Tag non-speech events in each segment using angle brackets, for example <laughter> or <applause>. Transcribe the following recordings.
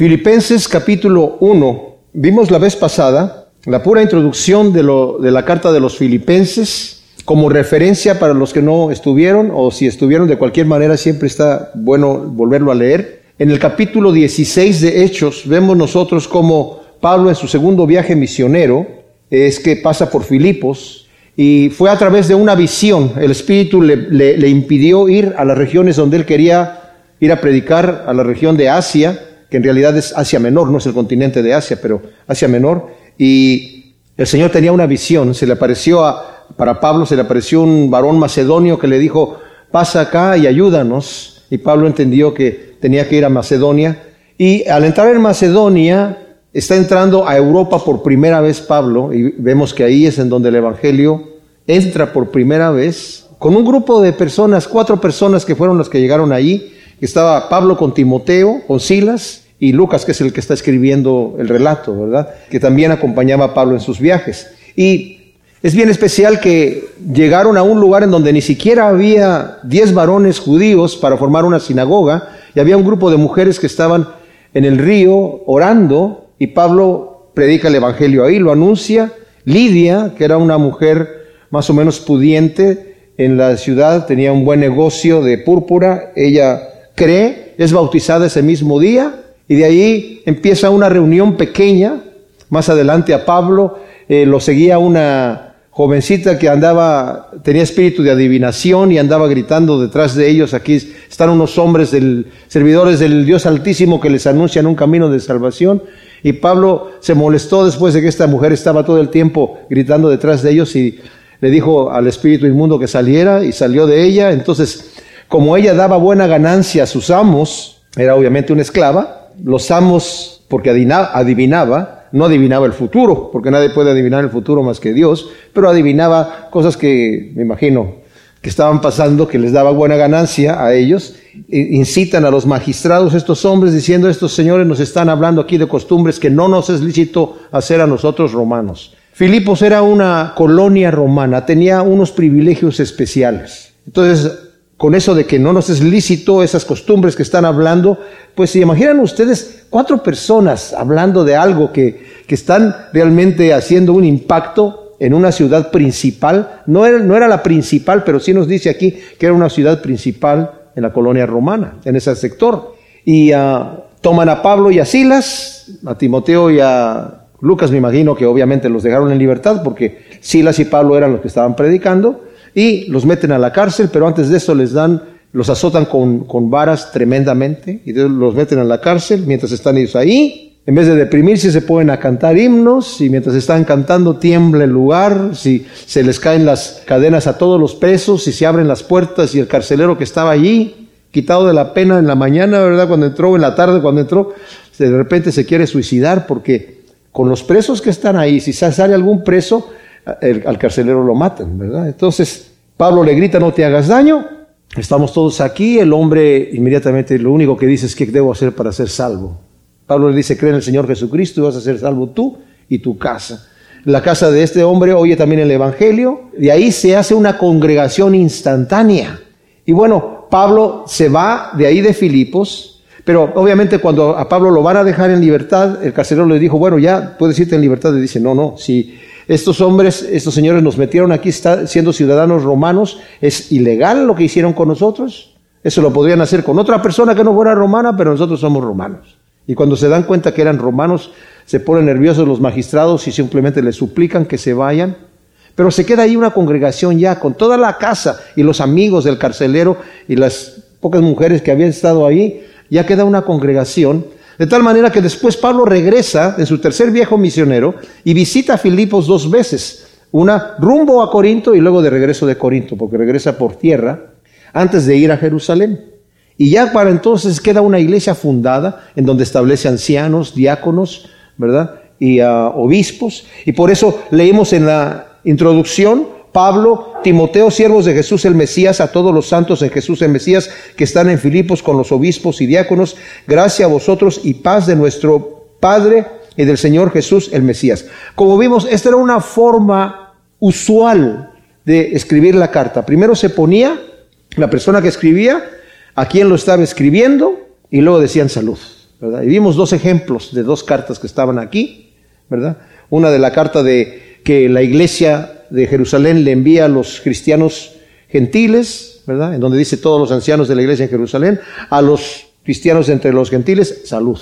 Filipenses capítulo 1. Vimos la vez pasada la pura introducción de, la carta de los filipenses como referencia para los que no estuvieron o si estuvieron de cualquier manera siempre está bueno volverlo a leer. En el capítulo 16 de Hechos vemos nosotros como Pablo en su segundo viaje misionero es que pasa por Filipos y fue a través de una visión. El Espíritu le impidió ir a las regiones donde él quería ir a predicar, a la región de Asia, que en realidad es Asia Menor, no es el continente de Asia, pero Asia Menor. Y el Señor tenía una visión, se le apareció a, para Pablo, se le apareció un varón macedonio que le dijo, pasa acá y ayúdanos. Y Pablo entendió que tenía que ir a Macedonia. Y al entrar en Macedonia, está entrando a Europa por primera vez Pablo, y vemos que ahí es en donde el Evangelio entra por primera vez, con un grupo de personas, cuatro personas que fueron las que llegaron allí. Estaba Pablo con Timoteo, con Silas, y Lucas, que es el que está escribiendo el relato, ¿verdad? Que también acompañaba a Pablo en sus viajes. Y es bien especial que llegaron a un lugar en donde ni siquiera había diez varones judíos para formar una sinagoga, y había un grupo de mujeres que estaban en el río orando, y Pablo predica el Evangelio ahí, lo anuncia. Lidia, que era una mujer más o menos pudiente en la ciudad, tenía un buen negocio de púrpura, ella cree, es bautizada ese mismo día, y de ahí empieza una reunión pequeña. Más adelante a Pablo eh, lo seguía una jovencita que andaba, tenía espíritu de adivinación y andaba gritando detrás de ellos. Aquí están unos hombres del, servidores del Dios Altísimo que les anuncian un camino de salvación. Y Pablo se molestó después de que esta mujer estaba todo el tiempo gritando detrás de ellos y le dijo al espíritu inmundo que saliera y salió de ella. Entonces, como ella daba buena ganancia a sus amos, era obviamente una esclava, los amos, porque adivinaba, no adivinaba el futuro, porque nadie puede adivinar el futuro más que Dios, pero adivinaba cosas que, me imagino, que estaban pasando, que les daba buena ganancia a ellos, incitan a los magistrados, estos hombres, diciendo, estos señores nos están hablando aquí de costumbres que no nos es lícito hacer a nosotros romanos. Filipos era una colonia romana, tenía unos privilegios especiales. Entonces, con eso de que no nos es lícito esas costumbres que están hablando, pues si imaginan ustedes cuatro personas hablando de algo que, que están realmente haciendo un impacto en una ciudad principal, no era, no era la principal, pero sí nos dice aquí que era una ciudad principal en la colonia romana, en ese sector. Y uh, toman a Pablo y a Silas, a Timoteo y a Lucas, me imagino que obviamente los dejaron en libertad porque Silas y Pablo eran los que estaban predicando y los meten a la cárcel, pero antes de eso les dan, los azotan con, con varas tremendamente y los meten a la cárcel mientras están ellos ahí. En vez de deprimirse se ponen a cantar himnos y mientras están cantando tiembla el lugar, si se les caen las cadenas a todos los presos, si se abren las puertas y el carcelero que estaba allí, quitado de la pena en la mañana, ¿verdad? Cuando entró, en la tarde cuando entró, de repente se quiere suicidar porque con los presos que están ahí, si sale algún preso, al carcelero lo matan, ¿verdad? Entonces Pablo le grita, no te hagas daño, estamos todos aquí, el hombre inmediatamente lo único que dice es, ¿qué debo hacer para ser salvo? Pablo le dice, cree en el Señor Jesucristo y vas a ser salvo tú y tu casa. La casa de este hombre oye también el Evangelio, de ahí se hace una congregación instantánea. Y bueno, Pablo se va de ahí de Filipos, pero obviamente cuando a Pablo lo van a dejar en libertad, el carcelero le dijo, bueno, ya puedes irte en libertad. Y dice, no, no, si estos hombres, estos señores nos metieron aquí siendo ciudadanos romanos, es ilegal lo que hicieron con nosotros. Eso lo podrían hacer con otra persona que no fuera romana, pero nosotros somos romanos. Y cuando se dan cuenta que eran romanos, se ponen nerviosos los magistrados y simplemente les suplican que se vayan. Pero se queda ahí una congregación ya con toda la casa y los amigos del carcelero y las pocas mujeres que habían estado ahí. Ya queda una congregación de tal manera que después Pablo regresa en su tercer viejo misionero y visita a Filipos dos veces, una rumbo a Corinto y luego de regreso de Corinto, porque regresa por tierra antes de ir a Jerusalén. Y ya para entonces queda una iglesia fundada en donde establece ancianos, diáconos, ¿verdad? Y uh, obispos. Y por eso leímos en la introducción Pablo, Timoteo, siervos de Jesús el Mesías, a todos los santos en Jesús el Mesías que están en Filipos con los obispos y diáconos, gracia a vosotros y paz de nuestro Padre y del Señor Jesús el Mesías. Como vimos, esta era una forma usual de escribir la carta. Primero se ponía la persona que escribía, a quien lo estaba escribiendo, y luego decían salud. Y vimos dos ejemplos de dos cartas que estaban aquí, ¿verdad? Una de la carta de que la iglesia de Jerusalén le envía a los cristianos gentiles, ¿verdad? En donde dice todos los ancianos de la iglesia en Jerusalén, a los cristianos entre los gentiles, salud.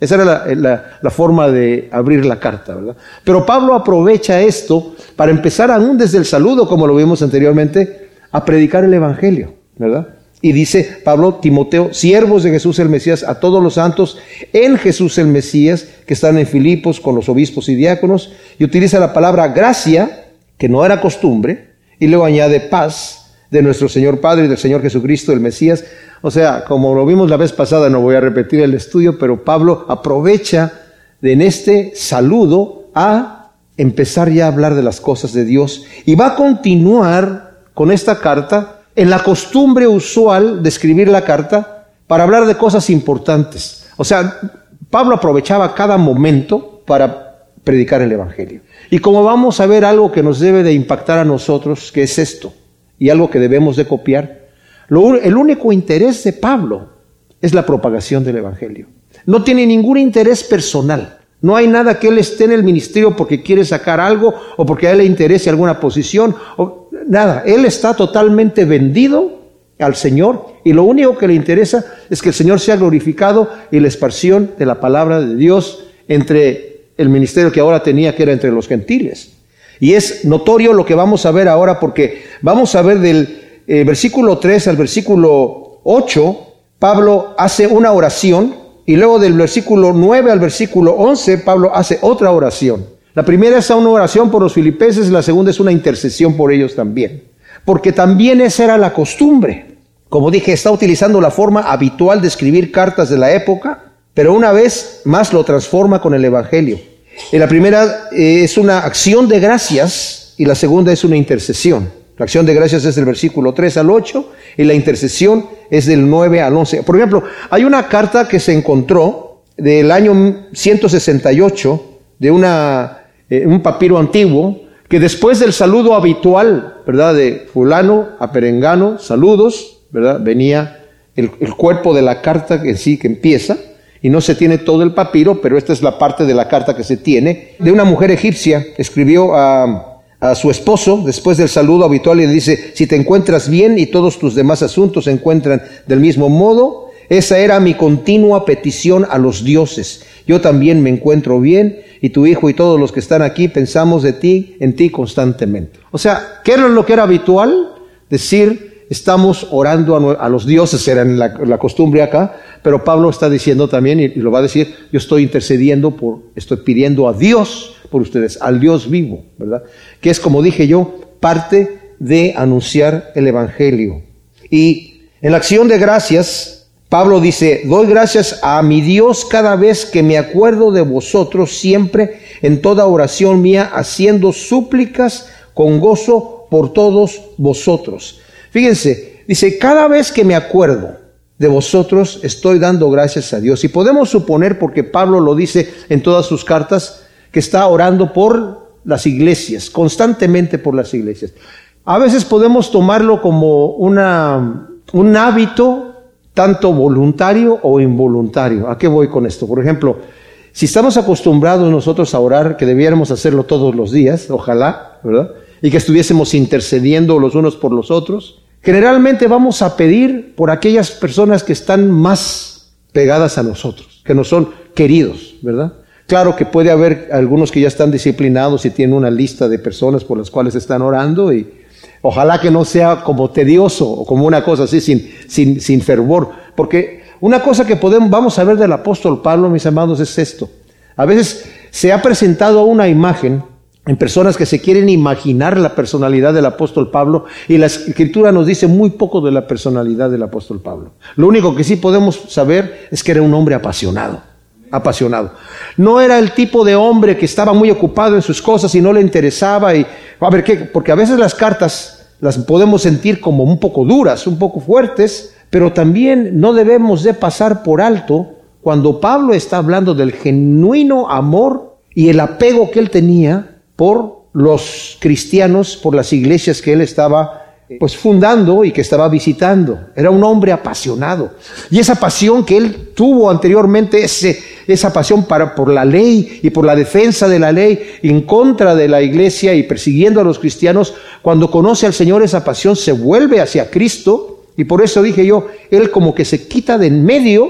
Esa era la, forma de abrir la carta, ¿verdad? Pero Pablo aprovecha esto para empezar aún desde el saludo, como lo vimos anteriormente, a predicar el Evangelio, ¿verdad? Y dice Pablo, Timoteo, siervos de Jesús el Mesías, a todos los santos en Jesús el Mesías, que están en Filipos con los obispos y diáconos, y utiliza la palabra gracia, que no era costumbre, y luego añade paz de nuestro Señor Padre y del Señor Jesucristo el Mesías, o sea, como lo vimos la vez pasada, no voy a repetir el estudio, pero Pablo aprovecha de en este saludo a empezar ya a hablar de las cosas de Dios y va a continuar con esta carta en la costumbre usual de escribir la carta para hablar de cosas importantes. O sea, Pablo aprovechaba cada momento para predicar el Evangelio. Y como vamos a ver algo que nos debe de impactar a nosotros, que es esto, y algo que debemos de copiar, el único interés de Pablo es la propagación del Evangelio. No tiene ningún interés personal. No hay nada que él esté en el ministerio porque quiere sacar algo o porque a él le interese alguna posición. O, nada, él está totalmente vendido al Señor y lo único que le interesa es que el Señor sea glorificado y la esparción de la palabra de Dios entre el ministerio que ahora tenía, que era entre los gentiles. Y es notorio lo que vamos a ver ahora porque vamos a ver del eh, versículo 3 al versículo 8, Pablo hace una oración y luego del versículo 9 al versículo 11, Pablo hace otra oración. La primera es una oración por los filipenses, la segunda es una intercesión por ellos también. Porque también esa era la costumbre. Como dije, está utilizando la forma habitual de escribir cartas de la época, pero una vez más lo transforma con el Evangelio. la primera eh, es una acción de gracias y la segunda es una intercesión. La acción de gracias es del versículo 3 al 8 y la intercesión es del 9 al 11. Por ejemplo, hay una carta que se encontró del año 168 de una, eh, un papiro antiguo que después del saludo habitual, ¿verdad? De fulano a perengano, saludos, ¿verdad? Venía el, el cuerpo de la carta que sí que empieza y no se tiene todo el papiro, pero esta es la parte de la carta que se tiene, de una mujer egipcia, escribió a a su esposo, después del saludo habitual, y le dice, si te encuentras bien y todos tus demás asuntos se encuentran del mismo modo, esa era mi continua petición a los dioses. Yo también me encuentro bien y tu hijo y todos los que están aquí pensamos de ti, en ti constantemente. O sea, ¿qué era lo que era habitual? Decir, estamos orando a, los dioses, era la, costumbre acá, pero Pablo está diciendo también, y, lo va a decir, yo estoy intercediendo por, estoy pidiendo a Dios por ustedes, al Dios vivo, ¿verdad? Que es, como dije yo, parte de anunciar el Evangelio. Y en la acción de gracias, Pablo dice, doy gracias a mi Dios cada vez que me acuerdo de vosotros, siempre en toda oración mía, haciendo súplicas con gozo por todos vosotros. Fíjense, dice, cada vez que me acuerdo de vosotros, estoy dando gracias a Dios. Y podemos suponer, porque Pablo lo dice en todas sus cartas, que está orando por las iglesias, constantemente por las iglesias. A veces podemos tomarlo como una, un hábito tanto voluntario o involuntario. ¿A qué voy con esto? Por ejemplo, si estamos acostumbrados nosotros a orar, que debiéramos hacerlo todos los días, ojalá, ¿verdad? Y que estuviésemos intercediendo los unos por los otros, generalmente vamos a pedir por aquellas personas que están más pegadas a nosotros, que nos son queridos, ¿verdad? Claro que puede haber algunos que ya están disciplinados y tienen una lista de personas por las cuales están orando y ojalá que no sea como tedioso o como una cosa así sin, sin, fervor. Porque una cosa que podemos, vamos a ver del apóstol Pablo, mis amados, es esto. A veces se ha presentado una imagen en personas que se quieren imaginar la personalidad del apóstol Pablo y la escritura nos dice muy poco de la personalidad del apóstol Pablo. Lo único que sí podemos saber es que era un hombre apasionado apasionado. No era el tipo de hombre que estaba muy ocupado en sus cosas y no le interesaba. Y, a ver, ¿qué? Porque a veces las cartas las podemos sentir como un poco duras, un poco fuertes, pero también no debemos de pasar por alto cuando Pablo está hablando del genuino amor y el apego que él tenía por los cristianos, por las iglesias que él estaba pues fundando y que estaba visitando. Era un hombre apasionado. Y esa pasión que él tuvo anteriormente, ese, esa pasión para, por la ley y por la defensa de la ley en contra de la iglesia y persiguiendo a los cristianos, cuando conoce al Señor esa pasión se vuelve hacia Cristo. Y por eso dije yo, él como que se quita de en medio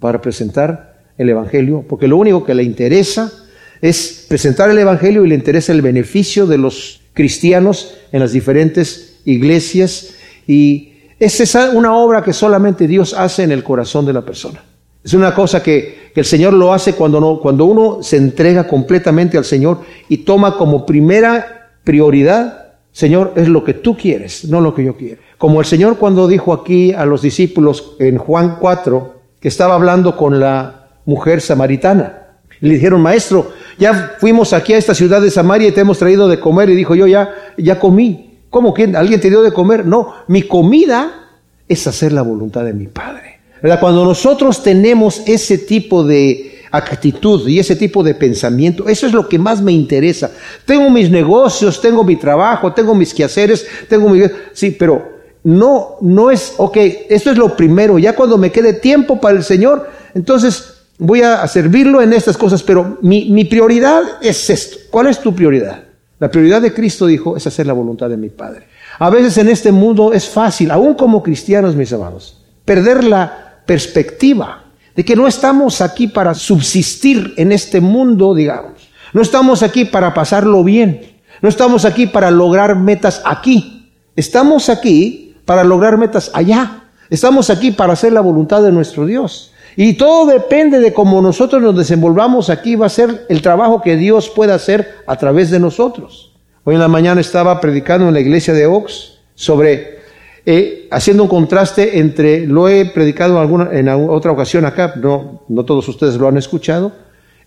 para presentar el Evangelio, porque lo único que le interesa es presentar el Evangelio y le interesa el beneficio de los cristianos en las diferentes iglesias y es esa una obra que solamente Dios hace en el corazón de la persona. Es una cosa que, el Señor lo hace cuando, cuando uno se entrega completamente al Señor y toma como primera prioridad, Señor, es lo que tú quieres, no lo que yo quiero. Como el Señor cuando dijo aquí a los discípulos en Juan 4, que estaba hablando con la mujer samaritana. le dijeron, maestro, ya fuimos aquí a esta ciudad de Samaria y te hemos traído de comer. Y dijo, yo ya, ya comí. ¿Cómo que alguien te dio de comer? No, mi comida es hacer la voluntad de mi Padre. ¿Verdad? Cuando nosotros tenemos ese tipo de actitud y ese tipo de pensamiento, eso es lo que más me interesa. Tengo mis negocios, tengo mi trabajo, tengo mis quehaceres, tengo mi... Sí, pero no, no es, ok, esto es lo primero. Ya cuando me quede tiempo para el Señor, entonces voy a servirlo en estas cosas, pero mi, prioridad es esto. ¿Cuál es tu prioridad? La prioridad de Cristo, dijo, es hacer la voluntad de mi Padre. A veces en este mundo es fácil, aún como cristianos, mis amados, perder la perspectiva de que no estamos aquí para subsistir en este mundo, digamos. No estamos aquí para pasarlo bien. No estamos aquí para lograr metas aquí. Estamos aquí para lograr metas allá. Estamos aquí para hacer la voluntad de nuestro Dios. Y todo depende de cómo nosotros nos desenvolvamos aquí, va a ser el trabajo que Dios pueda hacer a través de nosotros. Hoy en la mañana estaba predicando en la iglesia de Ox sobre, eh, haciendo un contraste entre, lo he predicado en, alguna, en otra ocasión acá, no, no todos ustedes lo han escuchado,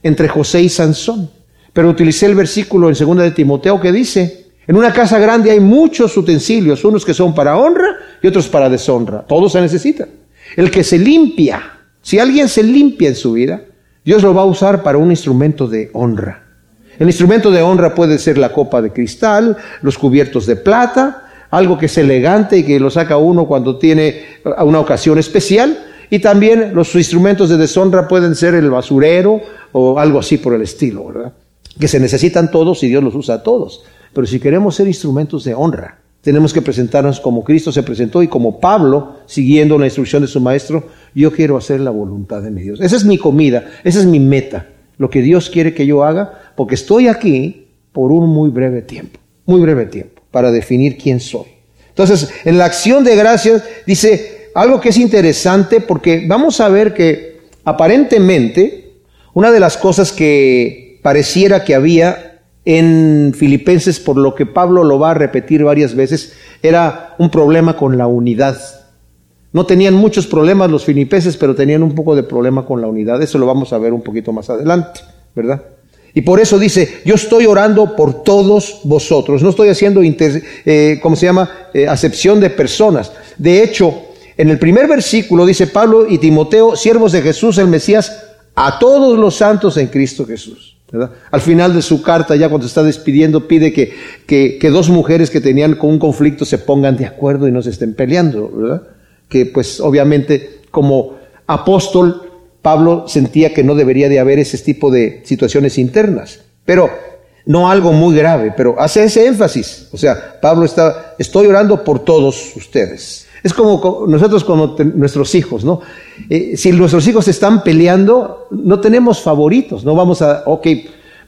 entre José y Sansón. Pero utilicé el versículo en 2 de Timoteo que dice, en una casa grande hay muchos utensilios, unos que son para honra y otros para deshonra. Todos se necesitan. El que se limpia si alguien se limpia en su vida, Dios lo va a usar para un instrumento de honra. El instrumento de honra puede ser la copa de cristal, los cubiertos de plata, algo que es elegante y que lo saca uno cuando tiene una ocasión especial. Y también los instrumentos de deshonra pueden ser el basurero o algo así por el estilo, ¿verdad? Que se necesitan todos y Dios los usa a todos. Pero si queremos ser instrumentos de honra, tenemos que presentarnos como Cristo se presentó y como Pablo, siguiendo la instrucción de su maestro, yo quiero hacer la voluntad de mi Dios. Esa es mi comida, esa es mi meta, lo que Dios quiere que yo haga, porque estoy aquí por un muy breve tiempo, muy breve tiempo, para definir quién soy. Entonces, en la acción de gracias dice algo que es interesante porque vamos a ver que aparentemente una de las cosas que pareciera que había en Filipenses, por lo que Pablo lo va a repetir varias veces, era un problema con la unidad. No tenían muchos problemas los filipenses, pero tenían un poco de problema con la unidad. Eso lo vamos a ver un poquito más adelante, ¿verdad? Y por eso dice, yo estoy orando por todos vosotros. No estoy haciendo, eh, ¿cómo se llama?, eh, acepción de personas. De hecho, en el primer versículo dice Pablo y Timoteo, siervos de Jesús el Mesías, a todos los santos en Cristo Jesús. Al final de su carta, ya cuando está despidiendo, pide que, que, dos mujeres que tenían un conflicto se pongan de acuerdo y no se estén peleando, ¿verdad? Que pues obviamente como apóstol Pablo sentía que no debería de haber ese tipo de situaciones internas, pero no algo muy grave, pero hace ese énfasis. O sea, Pablo está, estoy orando por todos ustedes. Es como nosotros como nuestros hijos, ¿no? Eh, si nuestros hijos están peleando, no tenemos favoritos, no vamos a, ok,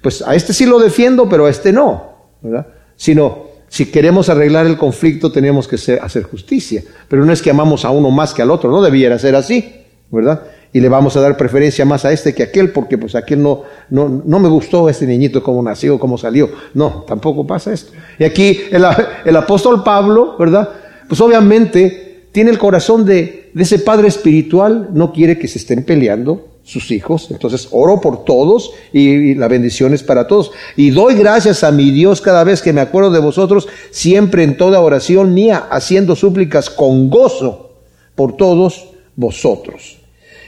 pues a este sí lo defiendo, pero a este no, ¿verdad? Sino, si queremos arreglar el conflicto, tenemos que hacer justicia. Pero no es que amamos a uno más que al otro, no debiera ser así, ¿verdad? Y le vamos a dar preferencia más a este que a aquel, porque pues aquel no, no, no me gustó este niñito, cómo nació, cómo salió. No, tampoco pasa esto. Y aquí el, el apóstol Pablo, ¿verdad? Pues obviamente tiene el corazón de, ese padre espiritual, no quiere que se estén peleando sus hijos. Entonces oro por todos y, la bendición es para todos. Y doy gracias a mi Dios cada vez que me acuerdo de vosotros, siempre en toda oración mía, haciendo súplicas con gozo por todos vosotros.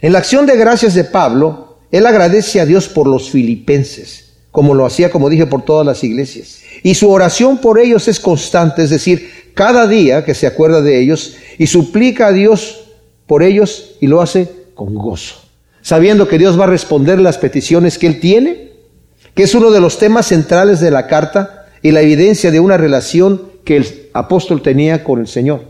En la acción de gracias de Pablo, él agradece a Dios por los filipenses, como lo hacía, como dije, por todas las iglesias. Y su oración por ellos es constante, es decir, cada día que se acuerda de ellos y suplica a Dios por ellos y lo hace con gozo, sabiendo que Dios va a responder las peticiones que él tiene, que es uno de los temas centrales de la carta y la evidencia de una relación que el apóstol tenía con el Señor.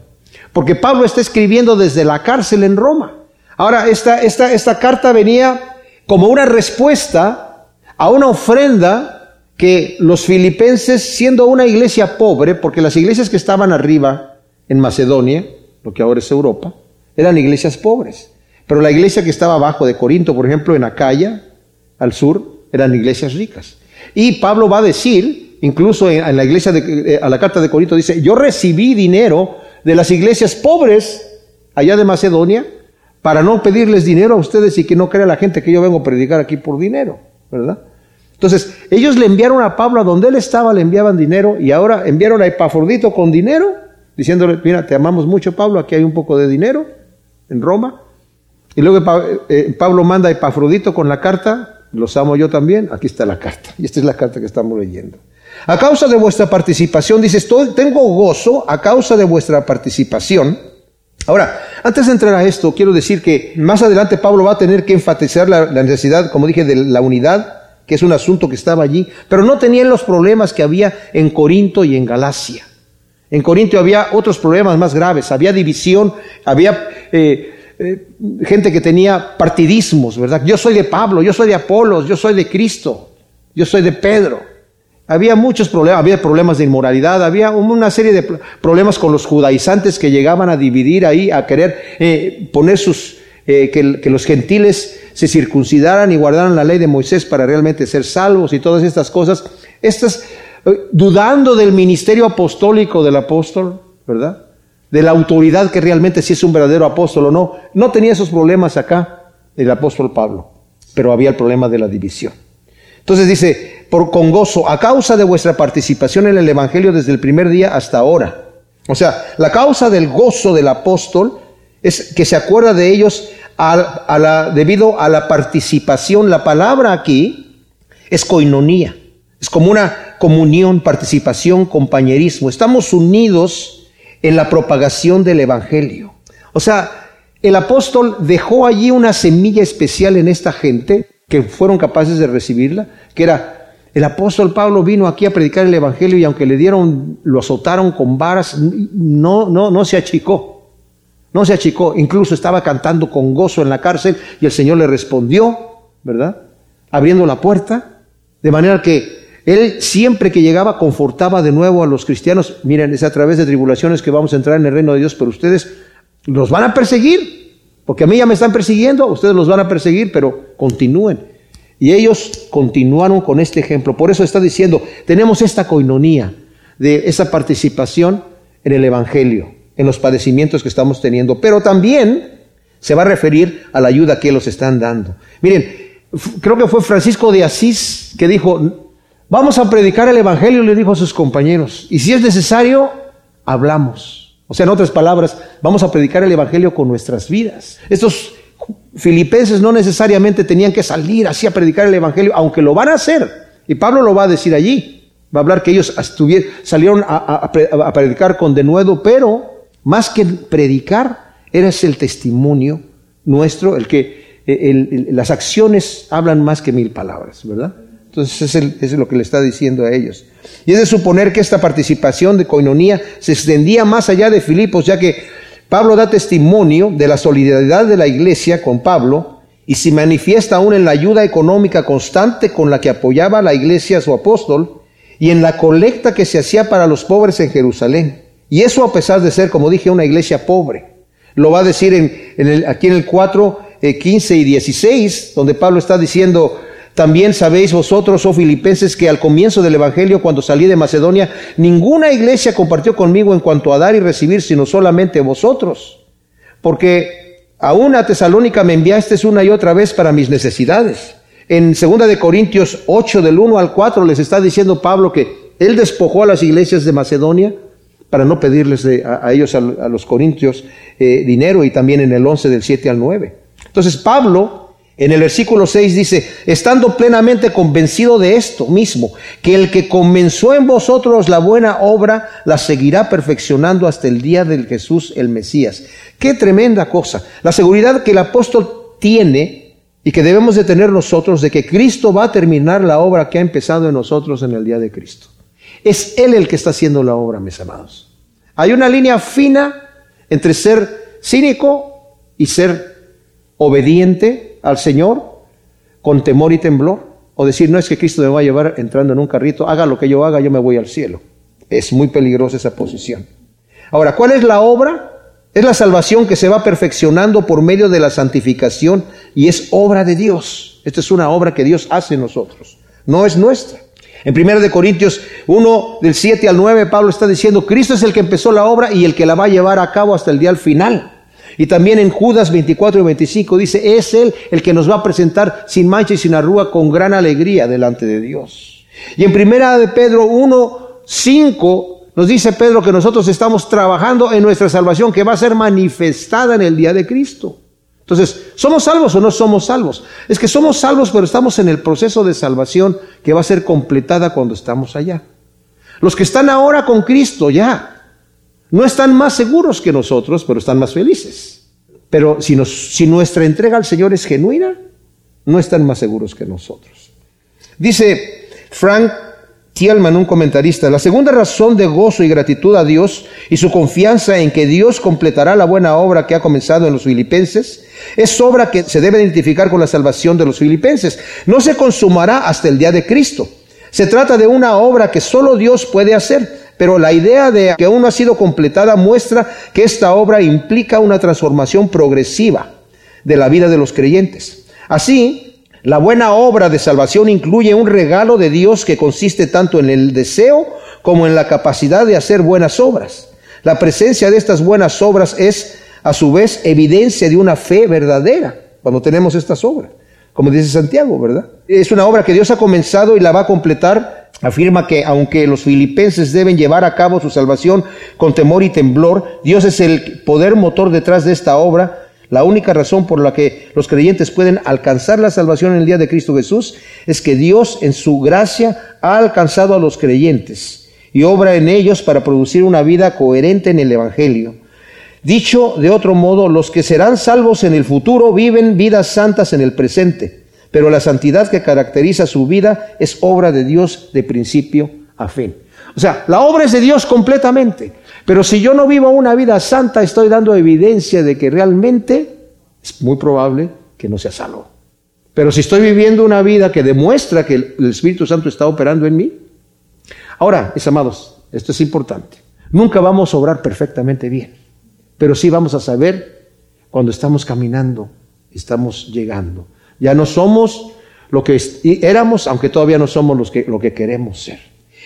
Porque Pablo está escribiendo desde la cárcel en Roma. Ahora, esta, esta, esta carta venía como una respuesta a una ofrenda que los filipenses, siendo una iglesia pobre, porque las iglesias que estaban arriba en Macedonia, lo que ahora es Europa, eran iglesias pobres. Pero la iglesia que estaba abajo de Corinto, por ejemplo, en Acaya, al sur, eran iglesias ricas. Y Pablo va a decir, incluso en, la iglesia, de, eh, a la carta de Corinto, dice, yo recibí dinero de las iglesias pobres allá de Macedonia para no pedirles dinero a ustedes y que no crea la gente que yo vengo a predicar aquí por dinero, ¿verdad? Entonces, ellos le enviaron a Pablo a donde él estaba, le enviaban dinero y ahora enviaron a Epafrodito con dinero, diciéndole, mira, te amamos mucho Pablo, aquí hay un poco de dinero en Roma. Y luego eh, Pablo manda a Epafrodito con la carta, los amo yo también, aquí está la carta, y esta es la carta que estamos leyendo. A causa de vuestra participación, dices, tengo gozo a causa de vuestra participación Ahora, antes de entrar a esto, quiero decir que más adelante Pablo va a tener que enfatizar la, necesidad, como dije, de la unidad, que es un asunto que estaba allí, pero no tenían los problemas que había en Corinto y en Galacia. En Corinto había otros problemas más graves, había división, había eh, eh, gente que tenía partidismos, ¿verdad? Yo soy de Pablo, yo soy de Apolos, yo soy de Cristo, yo soy de Pedro. Había muchos problemas, había problemas de inmoralidad, había una serie de problemas con los judaizantes que llegaban a dividir ahí, a querer eh, poner sus, eh, que, los gentiles se circuncidaran y guardaran la ley de Moisés para realmente ser salvos y todas estas cosas. Estas, dudando del ministerio apostólico del apóstol, ¿verdad? De la autoridad que realmente si es un verdadero apóstol o no. No tenía esos problemas acá el apóstol Pablo, pero había el problema de la división. Entonces dice, por con gozo, a causa de vuestra participación en el Evangelio desde el primer día hasta ahora. O sea, la causa del gozo del apóstol es que se acuerda de ellos a, la, debido a la participación. La palabra aquí es coinonía. Es como una comunión, participación, compañerismo. Estamos unidos en la propagación del Evangelio. O sea, el apóstol dejó allí una semilla especial en esta gente que fueron capaces de recibirla, que era, el apóstol Pablo vino aquí a predicar el Evangelio y aunque le dieron, lo azotaron con varas, no, no, no se achicó, no se achicó, incluso estaba cantando con gozo en la cárcel y el Señor le respondió, ¿verdad? Abriendo la puerta, de manera que él siempre que llegaba confortaba de nuevo a los cristianos, miren, es a través de tribulaciones que vamos a entrar en el reino de Dios, pero ustedes los van a perseguir, porque a mí ya me están persiguiendo, ustedes los van a perseguir, pero continúen. Y ellos continuaron con este ejemplo. Por eso está diciendo, tenemos esta coinonía de esa participación en el Evangelio, en los padecimientos que estamos teniendo, pero también se va a referir a la ayuda que los están dando. Miren, creo que fue Francisco de Asís que dijo, vamos a predicar el Evangelio, le dijo a sus compañeros, y si es necesario, hablamos. O sea, en otras palabras, vamos a predicar el Evangelio con nuestras vidas. Estos filipenses no necesariamente tenían que salir así a predicar el Evangelio, aunque lo van a hacer. Y Pablo lo va a decir allí. Va a hablar que ellos salieron a, predicar con denuedo, pero más que predicar, era el testimonio nuestro, el que las acciones hablan más que mil palabras, ¿verdad? Entonces es, es, lo que le está diciendo a ellos. Y es de suponer que esta participación de coinonía se extendía más allá de Filipos, ya que Pablo da testimonio de la solidaridad de la iglesia con Pablo y se manifiesta aún en la ayuda económica constante con la que apoyaba a la iglesia a su apóstol y en la colecta que se hacía para los pobres en Jerusalén. Y eso a pesar de ser, como dije, una iglesia pobre. Lo va a decir en, aquí en el 4, 15 eh, y 16, donde Pablo está diciendo, también sabéis vosotros, oh filipenses, que al comienzo del Evangelio, cuando salí de Macedonia, ninguna iglesia compartió conmigo en cuanto a dar y recibir, sino solamente vosotros. Porque aún a Tesalónica me enviasteis una y otra vez para mis necesidades. En 2 de Corintios 8, del 1 al 4, les está diciendo Pablo que él despojó a las iglesias de Macedonia para no pedirles a, ellos, a, los corintios, eh, dinero, y también en el 11 del 7 al 9. Entonces Pablo En el versículo 6 dice, estando plenamente convencido de esto mismo, que el que comenzó en vosotros la buena obra, la seguirá perfeccionando hasta el día del Jesús el Mesías. Qué tremenda cosa. La seguridad que el apóstol tiene y que debemos de tener nosotros de que Cristo va a terminar la obra que ha empezado en nosotros en el día de Cristo. Es Él el que está haciendo la obra, mis amados. Hay una línea fina entre ser cínico y ser obediente al Señor con temor y temblor. O decir, no es que Cristo me va a llevar entrando en un carrito, haga lo que yo haga, yo me voy al cielo. Es muy peligrosa esa posición. Ahora, ¿cuál es la obra? Es la salvación que se va perfeccionando por medio de la santificación y es obra de Dios. Esta es una obra que Dios hace en nosotros, no es nuestra. En 1 Corintios 1, del 7 al 9, Pablo está diciendo, Cristo es el que empezó la obra y el que la va a llevar a cabo hasta el día final. Y también en Judas 24 y 25 dice, es Él el que nos va a presentar sin mancha y sin arruga con gran alegría delante de Dios. Y en primera de Pedro 1, 5 nos dice Pedro que nosotros estamos trabajando en nuestra salvación que va a ser manifestada en el día de Cristo. Entonces, ¿somos salvos o no somos salvos? Es que somos salvos, pero estamos en el proceso de salvación que va a ser completada cuando estamos allá. Los que están ahora con Cristo ya no están más seguros que nosotros, pero están más felices. Pero si, si nuestra entrega al Señor es genuina, no están más seguros que nosotros. Dice Frank Thielman, un comentarista, la segunda razón de gozo y gratitud a Dios y su confianza en que Dios completará la buena obra que ha comenzado en los filipenses, es obra que se debe identificar con la salvación de los filipenses. No se consumará hasta el día de Cristo. Se trata de una obra que solo Dios puede hacer. Pero la idea de que aún no ha sido completada muestra que esta obra implica una transformación progresiva de la vida de los creyentes. Así, la buena obra de salvación incluye un regalo de Dios que consiste tanto en el deseo como en la capacidad de hacer buenas obras. La presencia de estas buenas obras es, a su vez, evidencia de una fe verdadera cuando tenemos estas obras. Como dice Santiago, ¿verdad? Es una obra que Dios ha comenzado y la va a completar afirma que aunque los filipenses deben llevar a cabo su salvación con temor y temblor, Dios es el poder motor detrás de esta obra. La única razón por la que los creyentes pueden alcanzar la salvación en el día de Cristo Jesús es que Dios en su gracia ha alcanzado a los creyentes y obra en ellos para producir una vida coherente en el Evangelio. Dicho de otro modo, los que serán salvos en el futuro viven vidas santas en el presente pero la santidad que caracteriza su vida es obra de Dios de principio a fin. O sea, la obra es de Dios completamente, pero si yo no vivo una vida santa, estoy dando evidencia de que realmente es muy probable que no sea salvo. Pero si estoy viviendo una vida que demuestra que el Espíritu Santo está operando en mí, ahora, mis amados, esto es importante. Nunca vamos a obrar perfectamente bien, pero sí vamos a saber cuando estamos caminando, estamos llegando. Ya no somos lo que éramos, aunque todavía no somos los que, lo que queremos ser.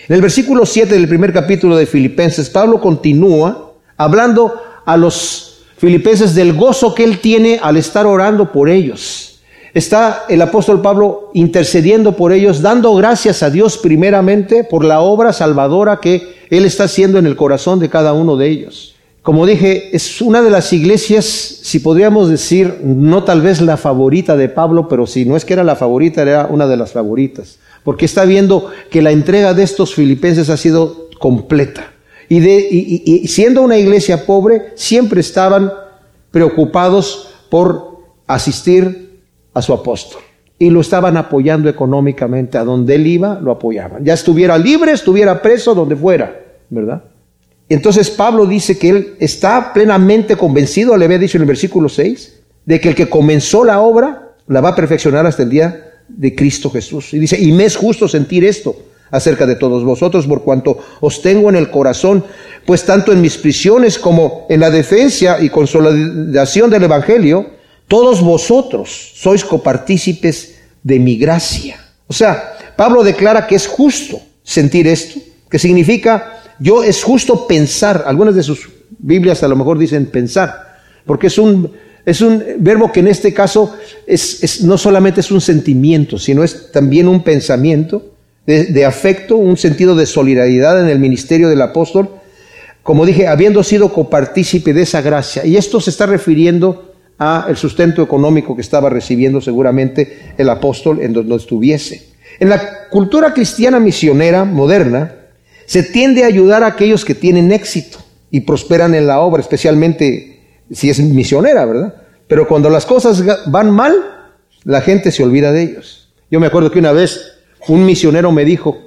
En el versículo 7 del primer capítulo de Filipenses, Pablo continúa hablando a los filipenses del gozo que él tiene al estar orando por ellos. Está el apóstol Pablo intercediendo por ellos, dando gracias a Dios primeramente por la obra salvadora que él está haciendo en el corazón de cada uno de ellos. Como dije, es una de las iglesias, si podríamos decir, no tal vez la favorita de Pablo, pero si no es que era la favorita, era una de las favoritas. Porque está viendo que la entrega de estos filipenses ha sido completa. Y, de, y, siendo una iglesia pobre, siempre estaban preocupados por asistir a su apóstol. Y lo estaban apoyando económicamente. A donde él iba, lo apoyaban. Ya estuviera libre, estuviera preso, donde fuera, ¿verdad? Entonces Pablo dice que él está plenamente convencido, le había dicho en el versículo 6, de que el que comenzó la obra la va a perfeccionar hasta el día de Cristo Jesús. Y dice, y me es justo sentir esto acerca de todos vosotros, por cuanto os tengo en el corazón, pues tanto en mis prisiones como en la defensa y consolidación del Evangelio, todos vosotros sois copartícipes de mi gracia. O sea, Pablo declara que es justo sentir esto, que significa yo es justo pensar, algunas de sus Biblias a lo mejor dicen pensar, porque es un, es un verbo que en este caso es, no solamente es un sentimiento, sino es también un pensamiento de, afecto, un sentido de solidaridad en el ministerio del apóstol, como dije, habiendo sido copartícipe de esa gracia. Y esto se está refiriendo a el sustento económico que estaba recibiendo seguramente el apóstol en donde estuviese. En la cultura cristiana misionera moderna, se tiende a ayudar a aquellos que tienen éxito y prosperan en la obra, especialmente si es misionera, ¿verdad? Pero cuando las cosas van mal, la gente se olvida de ellos. Yo me acuerdo que una vez un misionero me dijo,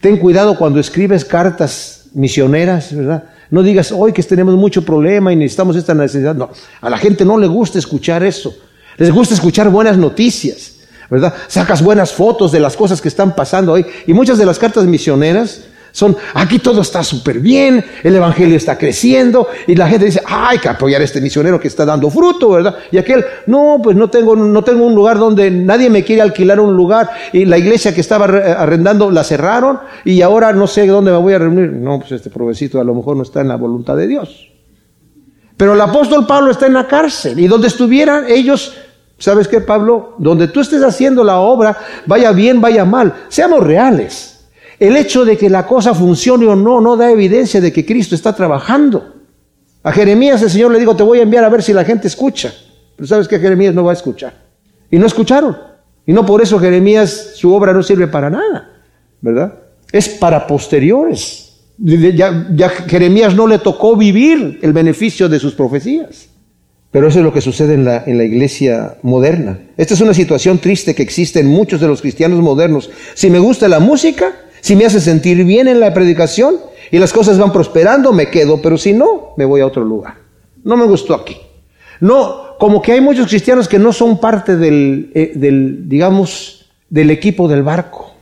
ten cuidado cuando escribes cartas misioneras, ¿verdad? No digas, hoy que tenemos mucho problema y necesitamos esta necesidad. No, a la gente no le gusta escuchar eso. Les gusta escuchar buenas noticias, ¿verdad? Sacas buenas fotos de las cosas que están pasando hoy. Y muchas de las cartas misioneras son, aquí todo está súper bien, el evangelio está creciendo y la gente dice, hay que apoyar a este misionero que está dando fruto, ¿verdad? Y aquel, no, pues no tengo, no tengo un lugar donde nadie me quiere alquilar un lugar y la iglesia que estaba arrendando la cerraron y ahora no sé dónde me voy a reunir. No, pues este provecito a lo mejor no está en la voluntad de Dios. Pero el apóstol Pablo está en la cárcel y donde estuvieran ellos ¿Sabes qué, Pablo? Donde tú estés haciendo la obra, vaya bien, vaya mal, seamos reales. El hecho de que la cosa funcione o no no da evidencia de que Cristo está trabajando. A Jeremías el Señor le dijo, te voy a enviar a ver si la gente escucha. Pero sabes que Jeremías no va a escuchar. Y no escucharon. Y no por eso Jeremías, su obra no sirve para nada. ¿Verdad? Es para posteriores. Ya, Jeremías no le tocó vivir el beneficio de sus profecías. Pero eso es lo que sucede en la, en la, iglesia moderna. Esta es una situación triste que existe en muchos de los cristianos modernos. Si me gusta la música, si me hace sentir bien en la predicación y las cosas van prosperando, me quedo, pero si no, me voy a otro lugar. No me gustó aquí. No, como que hay muchos cristianos que no son parte del, eh, del digamos, del equipo del barco.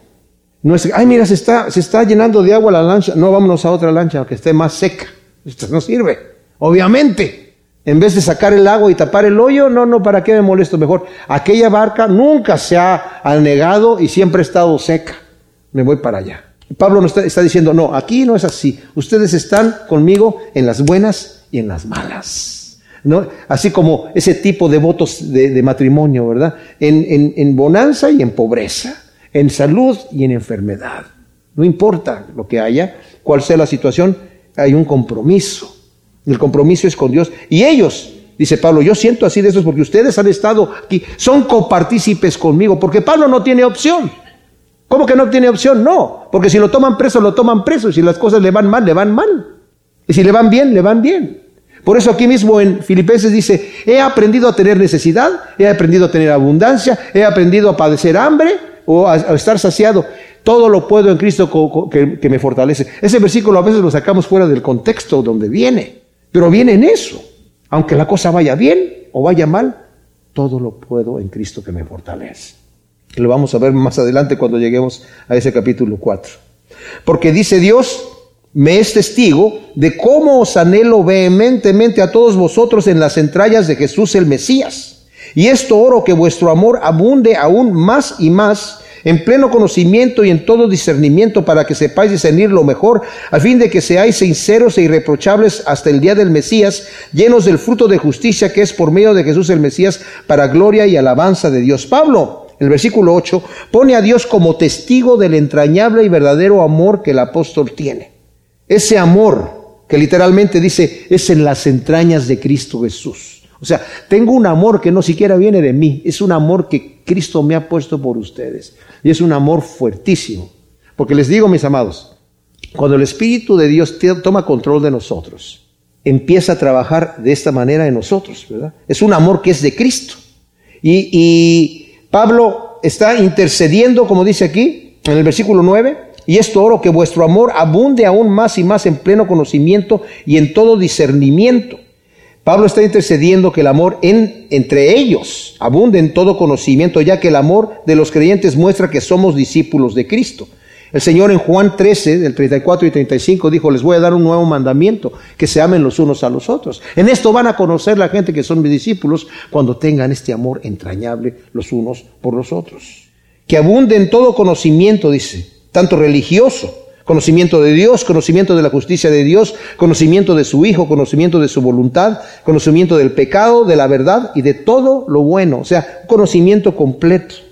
No es, ay, mira, se está, se está llenando de agua la lancha. No, vámonos a otra lancha que esté más seca. Esto no sirve. Obviamente. En vez de sacar el agua y tapar el hoyo, no, no, ¿para qué me molesto? Mejor, aquella barca nunca se ha anegado y siempre ha estado seca me voy para allá. Pablo nos está, diciendo, no, aquí no es así. Ustedes están conmigo en las buenas y en las malas. ¿no? Así como ese tipo de votos de, matrimonio, ¿verdad? En, en bonanza y en pobreza, en salud y en enfermedad. No importa lo que haya, cuál sea la situación, hay un compromiso. El compromiso es con Dios. Y ellos, dice Pablo, yo siento así de esos porque ustedes han estado aquí, son copartícipes conmigo, porque Pablo no tiene opción. ¿Cómo que no tiene opción? No, porque si lo toman preso, lo toman preso. Y si las cosas le van mal, le van mal. Y si le van bien, le van bien. Por eso aquí mismo en Filipenses dice, he aprendido a tener necesidad, he aprendido a tener abundancia, he aprendido a padecer hambre o a, estar saciado. Todo lo puedo en Cristo que, que me fortalece. Ese versículo a veces lo sacamos fuera del contexto donde viene, pero viene en eso. Aunque la cosa vaya bien o vaya mal, todo lo puedo en Cristo que me fortalece. Lo vamos a ver más adelante cuando lleguemos a ese capítulo 4. Porque dice Dios, me es testigo de cómo os anhelo vehementemente a todos vosotros en las entrañas de Jesús el Mesías. Y esto oro que vuestro amor abunde aún más y más en pleno conocimiento y en todo discernimiento para que sepáis discernir lo mejor, a fin de que seáis sinceros e irreprochables hasta el día del Mesías, llenos del fruto de justicia que es por medio de Jesús el Mesías, para gloria y alabanza de Dios. Pablo el versículo 8, pone a Dios como testigo del entrañable y verdadero amor que el apóstol tiene. Ese amor que literalmente dice es en las entrañas de Cristo Jesús. O sea, tengo un amor que no siquiera viene de mí, es un amor que Cristo me ha puesto por ustedes. Y es un amor fuertísimo. Porque les digo, mis amados, cuando el Espíritu de Dios toma control de nosotros, empieza a trabajar de esta manera en nosotros, ¿verdad? Es un amor que es de Cristo. Y, y Pablo está intercediendo, como dice aquí, en el versículo 9, y esto oro que vuestro amor abunde aún más y más en pleno conocimiento y en todo discernimiento. Pablo está intercediendo que el amor en, entre ellos abunde en todo conocimiento, ya que el amor de los creyentes muestra que somos discípulos de Cristo. El Señor en Juan 13, del 34 y 35, dijo, les voy a dar un nuevo mandamiento, que se amen los unos a los otros. En esto van a conocer la gente que son mis discípulos cuando tengan este amor entrañable los unos por los otros. Que abunde en todo conocimiento, dice, tanto religioso, conocimiento de Dios, conocimiento de la justicia de Dios, conocimiento de su Hijo, conocimiento de su voluntad, conocimiento del pecado, de la verdad y de todo lo bueno, o sea, conocimiento completo.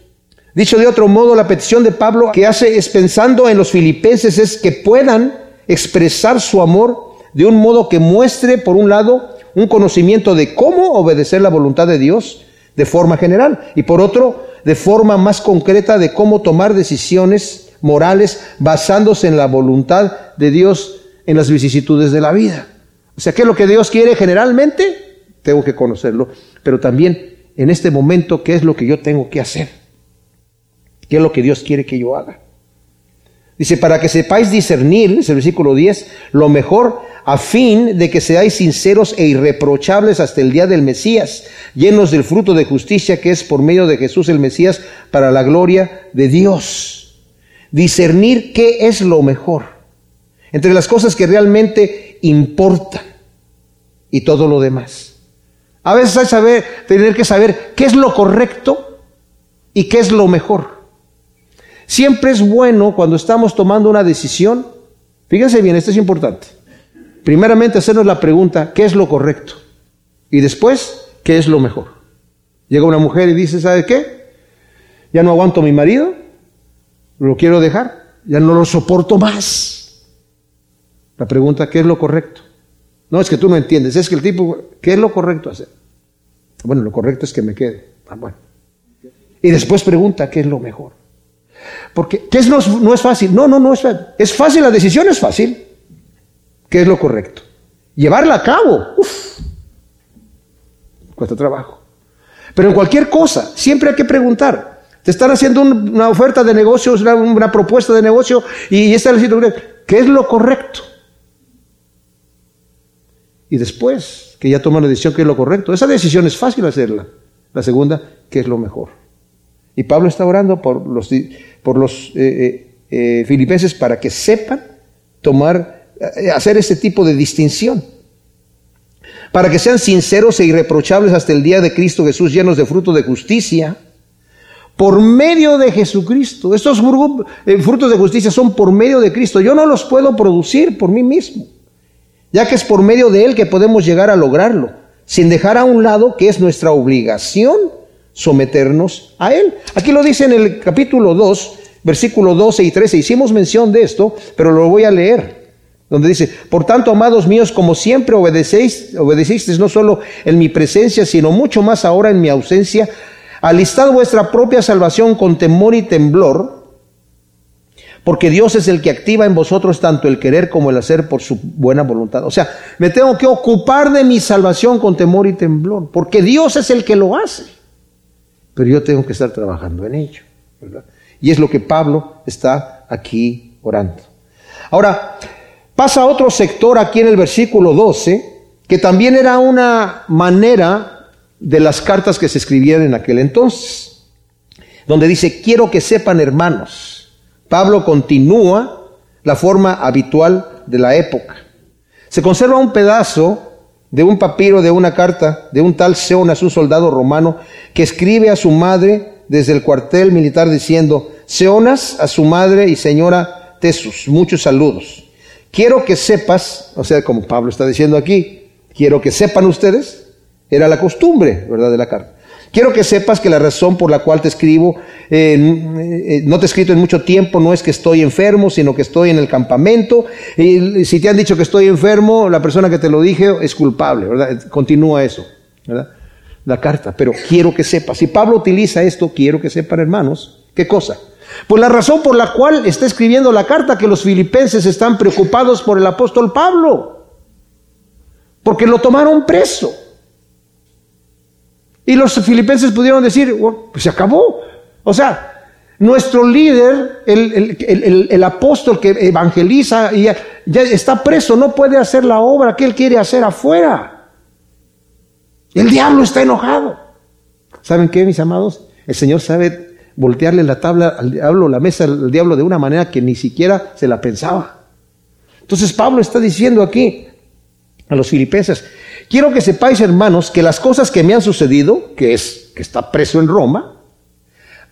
Dicho de otro modo, la petición de Pablo que hace es pensando en los filipenses es que puedan expresar su amor de un modo que muestre, por un lado, un conocimiento de cómo obedecer la voluntad de Dios de forma general y por otro, de forma más concreta de cómo tomar decisiones morales basándose en la voluntad de Dios en las vicisitudes de la vida. O sea, ¿qué es lo que Dios quiere generalmente? Tengo que conocerlo, pero también en este momento, ¿qué es lo que yo tengo que hacer? ¿Qué es lo que Dios quiere que yo haga? Dice, para que sepáis discernir, es el versículo 10, lo mejor a fin de que seáis sinceros e irreprochables hasta el día del Mesías, llenos del fruto de justicia que es por medio de Jesús el Mesías para la gloria de Dios. Discernir qué es lo mejor entre las cosas que realmente importan y todo lo demás. A veces hay saber, tener que saber qué es lo correcto y qué es lo mejor. Siempre es bueno cuando estamos tomando una decisión, fíjense bien, esto es importante. Primeramente hacernos la pregunta, ¿qué es lo correcto? Y después, ¿qué es lo mejor? Llega una mujer y dice, ¿sabe qué? Ya no aguanto a mi marido, lo quiero dejar, ya no lo soporto más. La pregunta, ¿qué es lo correcto? No es que tú no entiendes, es que el tipo, ¿qué es lo correcto hacer? Bueno, lo correcto es que me quede. Ah, bueno. Y después pregunta, ¿qué es lo mejor? Porque, ¿qué es no, no es fácil? No, no, no es fácil. Es fácil, la decisión es fácil. ¿Qué es lo correcto? Llevarla a cabo. Uf, cuesta trabajo. Pero en cualquier cosa, siempre hay que preguntar. Te están haciendo una oferta de negocio, una, propuesta de negocio, y, están diciendo, ¿qué es lo correcto? Y después, que ya toma la decisión, ¿qué es lo correcto? Esa decisión es fácil hacerla. La segunda, ¿qué es lo mejor? Y Pablo está orando por los, por los eh, eh, eh, filipenses para que sepan tomar, hacer ese tipo de distinción. Para que sean sinceros e irreprochables hasta el día de Cristo Jesús, llenos de fruto de justicia, por medio de Jesucristo. Estos frutos de justicia son por medio de Cristo. Yo no los puedo producir por mí mismo, ya que es por medio de Él que podemos llegar a lograrlo, sin dejar a un lado que es nuestra obligación someternos a Él. Aquí lo dice en el capítulo 2, versículo 12 y 13. Hicimos mención de esto, pero lo voy a leer. Donde dice, por tanto, amados míos, como siempre obedecéis, obedecisteis no solo en mi presencia, sino mucho más ahora en mi ausencia, alistad vuestra propia salvación con temor y temblor, porque Dios es el que activa en vosotros tanto el querer como el hacer por su buena voluntad. O sea, me tengo que ocupar de mi salvación con temor y temblor, porque Dios es el que lo hace pero yo tengo que estar trabajando en ello. Y es lo que Pablo está aquí orando. Ahora, pasa otro sector aquí en el versículo 12, que también era una manera de las cartas que se escribían en aquel entonces, donde dice, quiero que sepan hermanos. Pablo continúa la forma habitual de la época. Se conserva un pedazo de un papiro de una carta de un tal Seonas, un soldado romano, que escribe a su madre desde el cuartel militar diciendo, Seonas a su madre y señora Tesus, muchos saludos. Quiero que sepas, o sea, como Pablo está diciendo aquí, quiero que sepan ustedes, era la costumbre, ¿verdad?, de la carta. Quiero que sepas que la razón por la cual te escribo, eh, eh, no te he escrito en mucho tiempo, no es que estoy enfermo, sino que estoy en el campamento. Y si te han dicho que estoy enfermo, la persona que te lo dije es culpable, ¿verdad? Continúa eso, ¿verdad? La carta. Pero quiero que sepas. Si Pablo utiliza esto, quiero que sepan, hermanos, ¿qué cosa? Pues la razón por la cual está escribiendo la carta que los filipenses están preocupados por el apóstol Pablo. Porque lo tomaron preso. Y los filipenses pudieron decir, pues se acabó. O sea, nuestro líder, el, apóstol que evangeliza, ya, ya está preso, no puede hacer la obra que él quiere hacer afuera. El diablo está enojado. ¿Saben qué, mis amados? El Señor sabe voltearle la tabla al diablo, la mesa al diablo de una manera que ni siquiera se la pensaba. Entonces Pablo está diciendo aquí a los filipenses, Quiero que sepáis, hermanos, que las cosas que me han sucedido, que es que está preso en Roma,